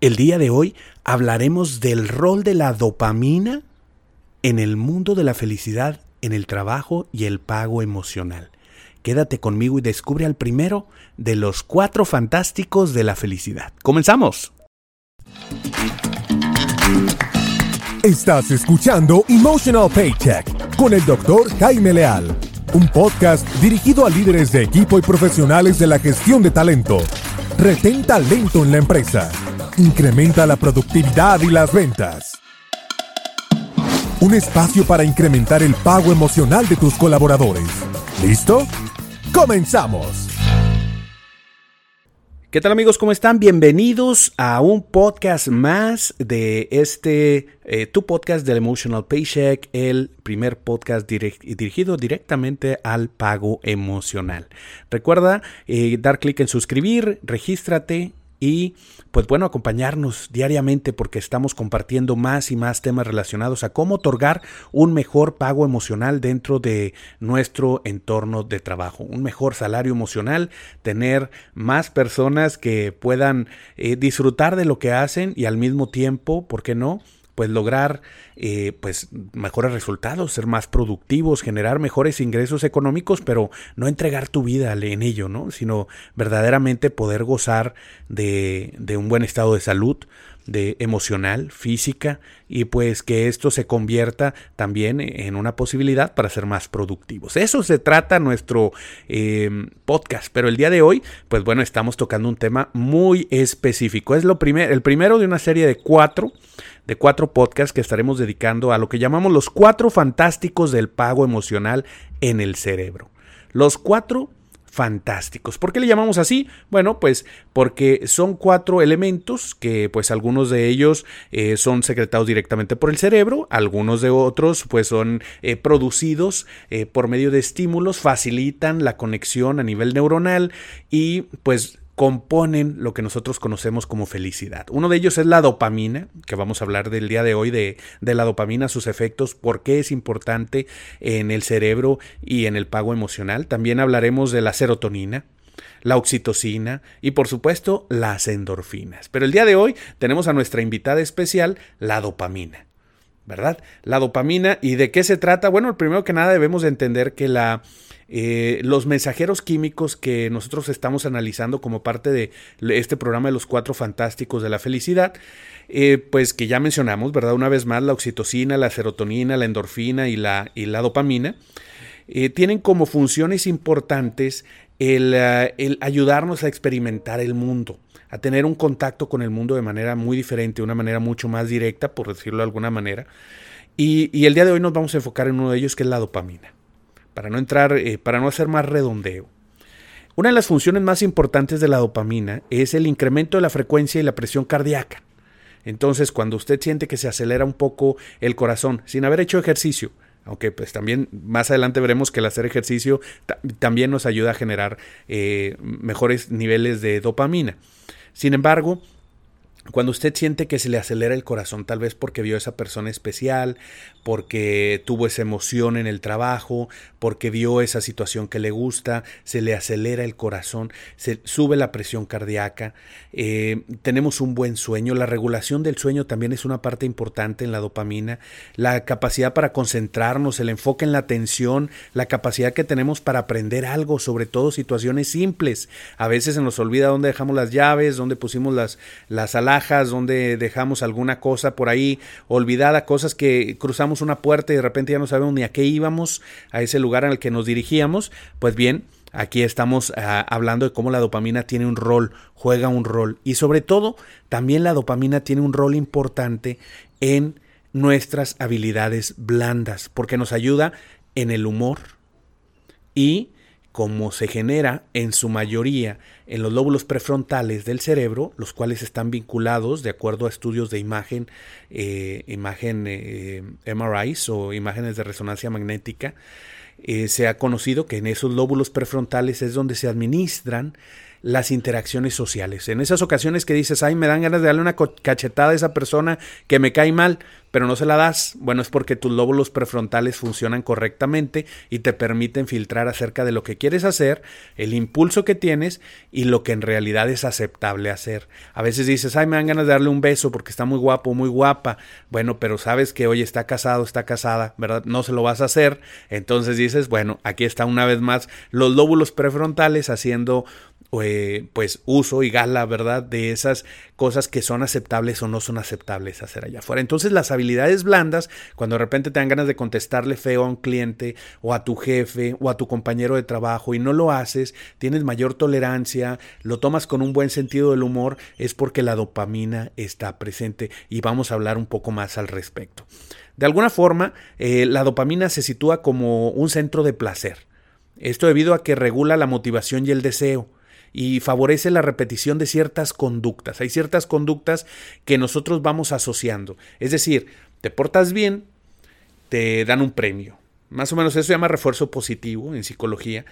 El día de hoy hablaremos del rol de la dopamina en el mundo de la felicidad, en el trabajo y el pago emocional. Quédate conmigo y descubre al primero de los cuatro fantásticos de la felicidad. ¡Comenzamos! Estás escuchando Emotional Paycheck con el doctor Jaime Leal, un podcast dirigido a líderes de equipo y profesionales de la gestión de talento. Retén talento en la empresa Incrementa la productividad y las ventas. Un espacio para incrementar el pago emocional de tus colaboradores. ¿Listo? ¡Comenzamos! ¿Qué tal amigos? ¿Cómo están? Bienvenidos a un podcast más de este, eh, tu podcast del Emotional Paycheck, el primer podcast dirigido directamente al pago emocional. Recuerda eh, dar clic en suscribir, regístrate y pues bueno, acompañarnos diariamente porque estamos compartiendo más y más temas relacionados a cómo otorgar un mejor pago emocional dentro de nuestro entorno de trabajo, un mejor salario emocional, tener más personas que puedan eh, disfrutar de lo que hacen y al mismo tiempo, ¿por qué no? Pues lograr eh, pues mejores resultados, ser más productivos, generar mejores ingresos económicos, pero no entregar tu vida en ello, ¿no? Sino verdaderamente poder gozar de, un buen estado de salud, de emocional, física, y pues que esto se convierta también en una posibilidad para ser más productivos. Eso se trata nuestro em, podcast, pero el día de hoy, pues bueno, estamos tocando un tema muy específico. Es lo primer, el primero de una serie de cuatro de cuatro podcasts que estaremos dedicando a lo que llamamos los cuatro fantásticos del pago emocional en el cerebro. Los cuatro fantásticos. ¿Por qué le llamamos así? Bueno, pues porque son cuatro elementos que pues algunos de ellos eh, son secretados directamente por el cerebro, algunos de otros pues son eh, producidos eh, por medio de estímulos, facilitan la conexión a nivel neuronal y pues componen lo que nosotros conocemos como felicidad. Uno de ellos es la dopamina, que vamos a hablar del día de hoy de, la dopamina, sus efectos, por qué es importante en el cerebro y en el pago emocional. También hablaremos de la serotonina, la oxitocina y por supuesto las endorfinas. Pero el día de hoy tenemos a nuestra invitada especial, la dopamina. ¿Verdad? La dopamina. ¿Y de qué se trata? Bueno, primero que nada debemos entender que la eh, los mensajeros químicos que nosotros estamos analizando como parte de este programa de los cuatro fantásticos de la felicidad, eh, pues que ya mencionamos, ¿verdad? Una vez más, la oxitocina, la serotonina, la endorfina y la, y la dopamina, eh, tienen como funciones importantes el, el ayudarnos a experimentar el mundo a tener un contacto con el mundo de manera muy diferente, de una manera mucho más directa, por decirlo de alguna manera. Y, el día de hoy nos vamos a enfocar en uno de ellos, que es la dopamina para no entrar, eh, para no hacer más redondeo. Una de las funciones más importantes de la dopamina es el incremento de la frecuencia y la presión cardíaca. Entonces, cuando usted siente que se acelera un poco el corazón sin haber hecho ejercicio, aunque pues también más adelante veremos que el hacer ejercicio también nos ayuda a generar eh, mejores niveles de dopamina. Sin embargo, cuando usted siente que se le acelera el corazón, tal vez porque vio a esa persona especial, porque tuvo esa emoción en el trabajo, porque vio esa situación que le gusta, se le acelera el corazón, se sube la presión cardíaca, eh, tenemos un buen sueño, la regulación del sueño también es una parte importante en la dopamina, la capacidad para concentrarnos, el enfoque en la atención, la capacidad que tenemos para aprender algo, sobre todo situaciones simples. A veces se nos olvida dónde dejamos las llaves, dónde pusimos las, las dónde dejamos alguna cosa por ahí olvidada, cosas que cruzamos una puerta y de repente ya no sabemos ni a qué íbamos, a ese lugar el que nos dirigíamos, pues bien, aquí estamos ah, hablando de cómo la dopamina tiene un rol, juega un rol. Y sobre todo también la dopamina tiene un rol importante en nuestras habilidades blandas, porque nos ayuda en el humor y como se genera en su mayoría en los lóbulos prefrontales del cerebro, los cuales están vinculados, de acuerdo a estudios de imagen, eh, imagen eh, o imágenes de resonancia magnética, eh, se ha conocido que en esos lóbulos prefrontales es donde se administran las interacciones sociales. En esas ocasiones que dices, ay, me dan ganas de darle una cachetada a esa persona que me cae mal, pero no se la das, bueno, es porque tus lóbulos prefrontales funcionan correctamente y te permiten filtrar acerca de lo que quieres hacer, el impulso que tienes y lo que en realidad es aceptable hacer. A veces dices, ay, me dan ganas de darle un beso porque está muy guapo, muy guapa. Bueno, pero sabes que hoy está casado, está casada, ¿verdad? No se lo vas a hacer. Entonces dices, bueno, aquí está una vez más los lóbulos prefrontales haciendo eh, pues uso y gala, ¿verdad? De esas cosas que son aceptables o no son aceptables hacer allá afuera. Entonces las habilidades blandas, cuando de repente te dan ganas de contestarle feo a un cliente o a tu jefe o a tu compañero de trabajo y no lo haces, tienes mayor tolerancia, lo tomas con un buen sentido del humor, es porque la dopamina está presente y vamos a hablar un poco más al respecto. De alguna forma, eh, la dopamina se sitúa como un centro de placer. Esto debido a que regula la motivación y el deseo y favorece la repetición de ciertas conductas. Hay ciertas conductas que nosotros vamos asociando. Es decir, te portas bien, te dan un premio. Más o menos eso se llama refuerzo positivo en psicología.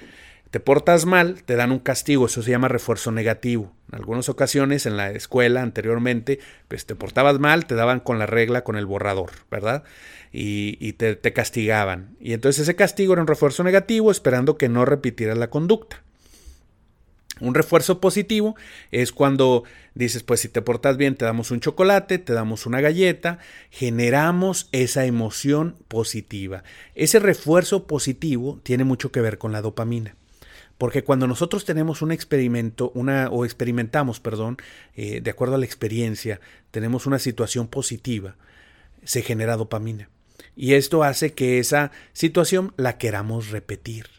Te portas mal, te dan un castigo, eso se llama refuerzo negativo. En algunas ocasiones en la escuela anteriormente, pues te portabas mal, te daban con la regla, con el borrador, ¿verdad? Y, te, te castigaban. Y entonces ese castigo era un refuerzo negativo esperando que no repitieras la conducta. Un refuerzo positivo es cuando dices, pues si te portas bien, te damos un chocolate, te damos una galleta, generamos esa emoción positiva. Ese refuerzo positivo tiene mucho que ver con la dopamina. Porque cuando nosotros tenemos un experimento, una, o experimentamos, perdón, eh, de acuerdo a la experiencia, tenemos una situación positiva, se genera dopamina. Y esto hace que esa situación la queramos repetir.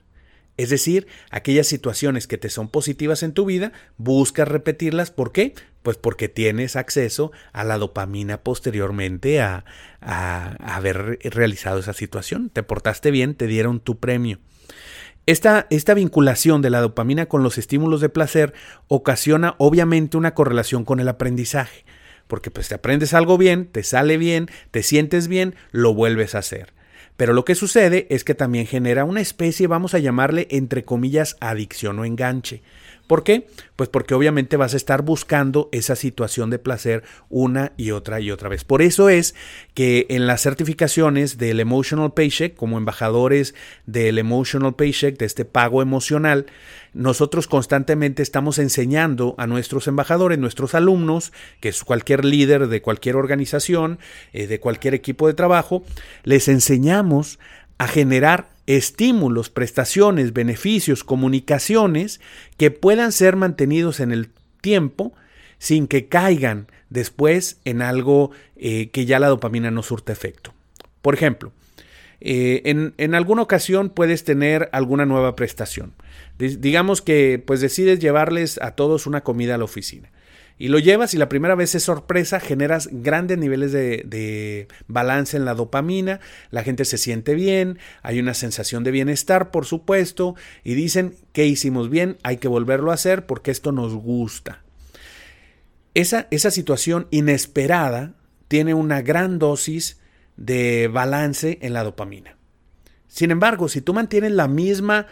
Es decir, aquellas situaciones que te son positivas en tu vida, buscas repetirlas. ¿Por qué? Pues porque tienes acceso a la dopamina posteriormente a, haber realizado esa situación. Te portaste bien, te dieron tu premio. Esta, esta, vinculación de la dopamina con los estímulos de placer ocasiona obviamente una correlación con el aprendizaje, porque pues te aprendes algo bien, te sale bien, te sientes bien, lo vuelves a hacer. Pero lo que sucede es que también genera una especie, vamos a llamarle entre comillas, adicción o enganche. ¿Por qué? Pues porque obviamente vas a estar buscando esa situación de placer una y otra y otra vez. Por eso es que en las certificaciones del Emotional Paycheck, como embajadores del Emotional Paycheck, de este pago emocional, nosotros constantemente estamos enseñando a nuestros embajadores, nuestros alumnos, que es cualquier líder de cualquier organización, eh, de cualquier equipo de trabajo, les enseñamos a generar estímulos, prestaciones, beneficios, comunicaciones que puedan ser mantenidos en el tiempo sin que caigan después en algo eh, que ya la dopamina no surte efecto. Por ejemplo, eh, en, en, alguna ocasión puedes tener alguna nueva prestación. digamos que pues decides llevarles a todos una comida a la oficina y lo llevas y la primera vez es sorpresa, generas grandes niveles de, balance en la dopamina, la gente se siente bien, hay una sensación de bienestar, por supuesto, y dicen que hicimos bien, hay que volverlo a hacer porque esto nos gusta. Esa, esa situación inesperada tiene una gran dosis de balance en la dopamina. Sin embargo, si tú mantienes la misma,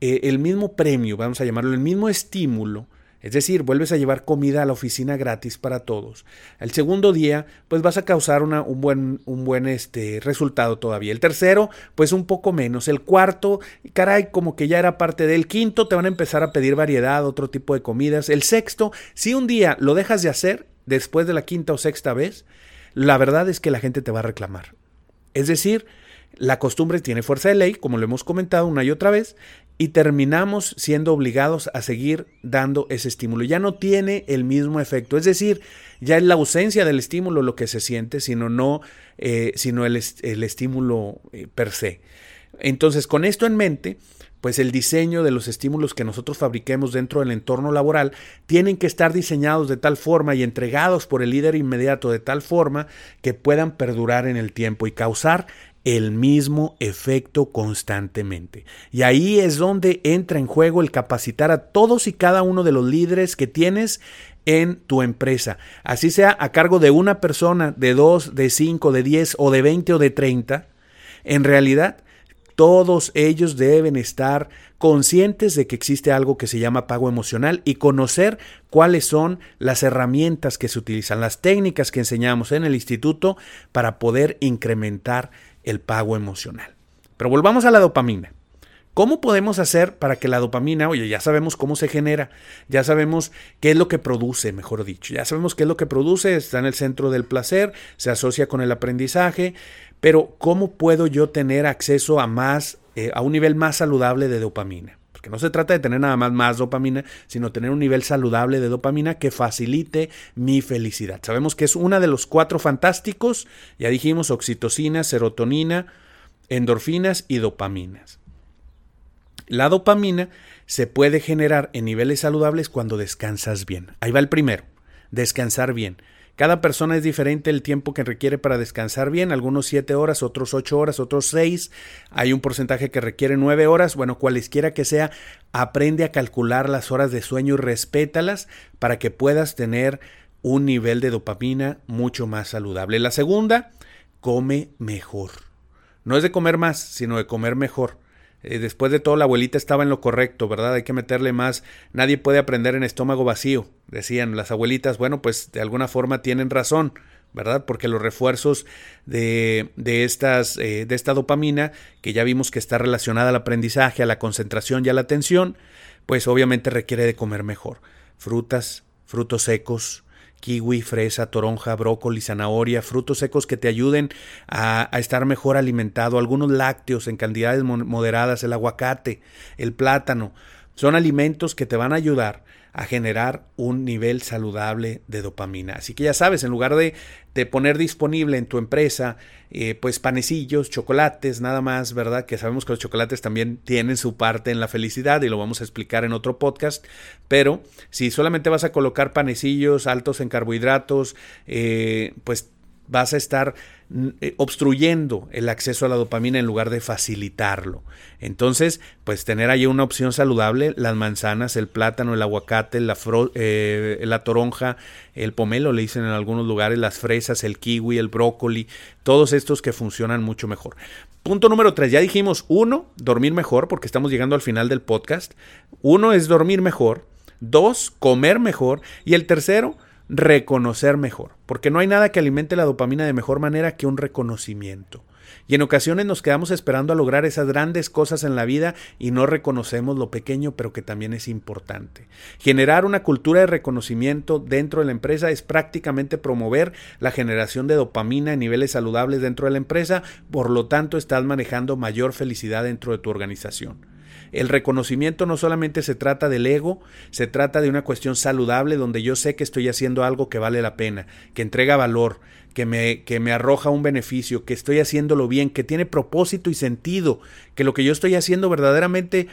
eh, el mismo premio, vamos a llamarlo, el mismo estímulo, es decir, vuelves a llevar comida a la oficina gratis para todos. El segundo día, pues vas a causar un buen, un buen este, resultado todavía. El tercero, pues un poco menos. El cuarto, caray, como que ya era parte del quinto, te van a empezar a pedir variedad, otro tipo de comidas. El sexto, si un día lo dejas de hacer, después de la quinta o sexta vez, la verdad es que la gente te va a reclamar. Es decir, la costumbre tiene fuerza de ley, como lo hemos comentado una y otra vez, y terminamos siendo obligados a seguir dando ese estímulo. Ya no tiene el mismo efecto, es decir, ya es la ausencia del estímulo lo que se siente, sino, no, eh, sino el, el, estímulo eh, per se. Entonces, con esto en mente, pues el diseño de los estímulos que nosotros fabriquemos dentro del entorno laboral tienen que estar diseñados de tal forma y entregados por el líder inmediato de tal forma que puedan perdurar en el tiempo y causar el mismo efecto constantemente. Y ahí es donde entra en juego el capacitar a todos y cada uno de los líderes que tienes en tu empresa. Así sea a cargo de una persona, de dos, de cinco, de diez o de veinte o de treinta. En realidad, todos ellos deben estar conscientes de que existe algo que se llama pago emocional y conocer cuáles son las herramientas que se utilizan, las técnicas que enseñamos en el instituto para poder incrementar el pago emocional. Pero volvamos a la dopamina. ¿Cómo podemos hacer para que la dopamina, oye, ya sabemos cómo se genera, ya sabemos qué es lo que produce, mejor dicho, ya sabemos qué es lo que produce, está en el centro del placer, se asocia con el aprendizaje, pero ¿cómo puedo yo tener acceso a más, eh, a un nivel más saludable de dopamina? Porque no se trata de tener nada más más dopamina, sino tener un nivel saludable de dopamina que facilite mi felicidad. Sabemos que es una de los cuatro fantásticos, ya dijimos, oxitocina, serotonina, endorfinas y dopaminas. La dopamina se puede generar en niveles saludables cuando descansas bien. Ahí va el primero, descansar bien. Cada persona es diferente el tiempo que requiere para descansar bien, algunos 7 horas, otros 8 horas, otros 6, hay un porcentaje que requiere 9 horas, bueno, cualesquiera que sea, aprende a calcular las horas de sueño y respétalas para que puedas tener un nivel de dopamina mucho más saludable. La segunda, come mejor. No es de comer más, sino de comer mejor. Eh, después de todo, la abuelita estaba en lo correcto, ¿verdad? Hay que meterle más. Nadie puede aprender en estómago vacío, decían las abuelitas. Bueno, pues de alguna forma tienen razón, ¿verdad? Porque los refuerzos de, de, estas, eh, de esta dopamina, que ya vimos que está relacionada al aprendizaje, a la concentración y a la atención, pues obviamente requiere de comer mejor. Frutas, frutos secos, kiwi, fresa, toronja, brócoli, zanahoria, frutos secos que te ayuden a, estar mejor alimentado, algunos lácteos en cantidades moderadas, el aguacate, el plátano, son alimentos que te van a ayudar a generar un nivel saludable de dopamina. Así que ya sabes, en lugar de, de poner disponible en tu empresa, eh, pues panecillos, chocolates, nada más, ¿verdad? Que sabemos que los chocolates también tienen su parte en la felicidad y lo vamos a explicar en otro podcast, pero si solamente vas a colocar panecillos altos en carbohidratos, eh, pues vas a estar mm, eh, obstruyendo el acceso a la dopamina en lugar de facilitarlo. Entonces, pues tener ahí una opción saludable, las manzanas, el plátano, el aguacate, la, eh, la toronja, el pomelo, le dicen en algunos lugares, las fresas, el kiwi, el brócoli, todos estos que funcionan mucho mejor. Punto número tres, ya dijimos, uno, dormir mejor, porque estamos llegando al final del podcast. Uno es dormir mejor. Dos, comer mejor. Y el tercero, reconocer mejor, porque no hay nada que alimente la dopamina de mejor manera que un reconocimiento. Y en ocasiones nos quedamos esperando a lograr esas grandes cosas en la vida y no reconocemos lo pequeño, pero que también es importante. Generar una cultura de reconocimiento dentro de la empresa es prácticamente promover la generación de dopamina en niveles saludables dentro de la empresa, por lo tanto estás manejando mayor felicidad dentro de tu organización. El reconocimiento no solamente se trata del ego, se trata de una cuestión saludable donde yo sé que estoy haciendo algo que vale la pena, que entrega valor, que me, que me arroja un beneficio, que estoy haciéndolo bien, que tiene propósito y sentido, que lo que yo estoy haciendo verdaderamente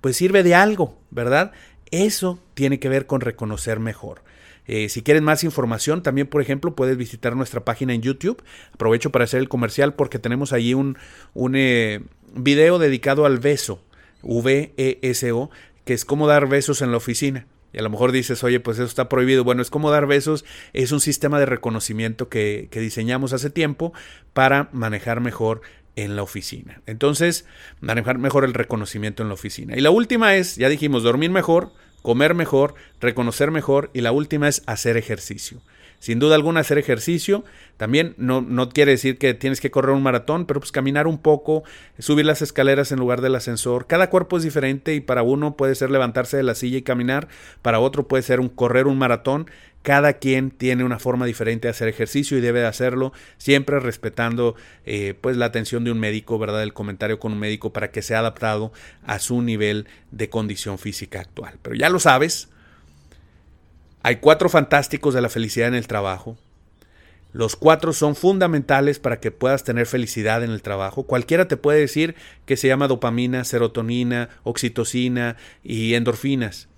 pues sirve de algo, ¿verdad? Eso tiene que ver con reconocer mejor. Eh, si quieres más información, también, por ejemplo, puedes visitar nuestra página en YouTube. Aprovecho para hacer el comercial porque tenemos allí un, un eh, video dedicado al beso. V-E-S-O, que es como dar besos en la oficina. Y a lo mejor dices, oye, pues eso está prohibido. Bueno, es como dar besos, es un sistema de reconocimiento que, que diseñamos hace tiempo para manejar mejor en la oficina. Entonces, manejar mejor el reconocimiento en la oficina. Y la última es, ya dijimos, dormir mejor, comer mejor, reconocer mejor. Y la última es hacer ejercicio. Sin duda alguna hacer ejercicio, también no, no, quiere decir que tienes que correr un maratón, pero pues caminar un poco, subir las escaleras en lugar del ascensor. Cada cuerpo es diferente y para uno puede ser levantarse de la silla y caminar, para otro puede ser un correr un maratón. Cada quien tiene una forma diferente de hacer ejercicio y debe de hacerlo siempre respetando eh, pues la atención de un médico, ¿verdad? El comentario con un médico para que sea adaptado a su nivel de condición física actual. Pero ya lo sabes, hay cuatro fantásticos de la felicidad en el trabajo. Los cuatro son fundamentales para que puedas tener felicidad en el trabajo. Cualquiera te puede decir que se llama dopamina, serotonina, oxitocina y endorfinas.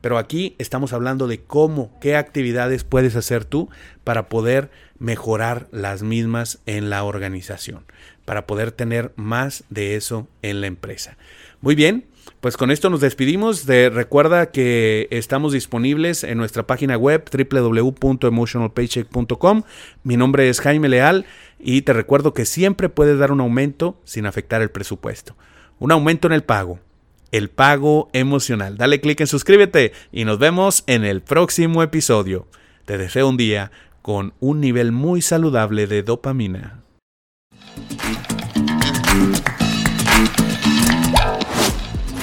Pero aquí estamos hablando de cómo, qué actividades puedes hacer tú para poder mejorar las mismas en la organización, para poder tener más de eso en la empresa. Muy bien, pues con esto nos despedimos. De, recuerda que estamos disponibles en nuestra página web www.emotionalpaycheck.com. Mi nombre es Jaime Leal y te recuerdo que siempre puedes dar un aumento sin afectar el presupuesto. Un aumento en el pago. El pago emocional. Dale clic en suscríbete y nos vemos en el próximo episodio. Te deseo un día con un nivel muy saludable de dopamina.